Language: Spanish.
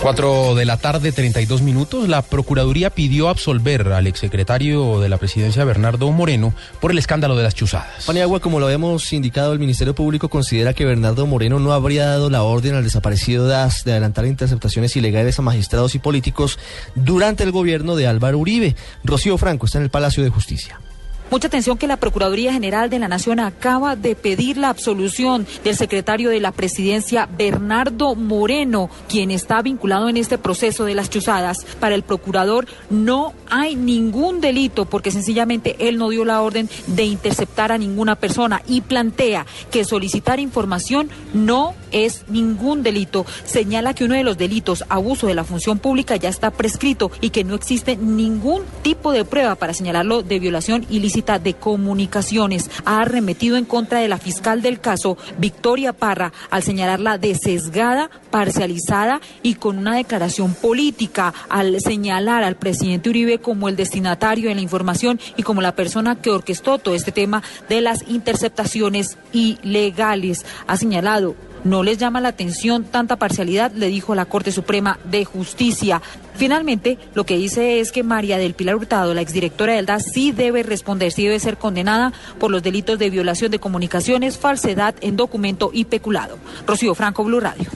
Cuatro de la tarde, 32 minutos. La Procuraduría pidió absolver al exsecretario de la presidencia, Bernardo Moreno, por el escándalo de las chuzadas. Paniagua, como lo habíamos indicado, el Ministerio Público considera que Bernardo Moreno no habría dado la orden al desaparecido DAS de adelantar interceptaciones ilegales a magistrados y políticos durante el gobierno de Álvaro Uribe. Rocío Franco está en el Palacio de Justicia. Mucha atención que la Procuraduría General de la Nación acaba de pedir la absolución del secretario de la presidencia, Bernardo Moreno, quien está vinculado en este proceso de las chuzadas. Para el procurador no hay ningún delito porque sencillamente él no dio la orden de interceptar a ninguna persona y plantea que solicitar información no es ningún delito. Señala que uno de los delitos, abuso de la función pública, ya está prescrito y que no existe ningún tipo de prueba para señalarlo de violación ilícita de comunicaciones. Ha arremetido en contra de la fiscal del caso, Victoria Parra, al señalarla de sesgada, parcializada y con una declaración política, al señalar al presidente Uribe como el destinatario de la información y como la persona que orquestó todo este tema de las interceptaciones ilegales. Ha señalado no les llama la atención tanta parcialidad, le dijo la Corte Suprema de Justicia. Finalmente, lo que dice es que María del Pilar Hurtado, la exdirectora del DAS, sí debe responder, sí debe ser condenada por los delitos de violación de comunicaciones, falsedad en documento y peculado. Rocío Franco, Blue Radio.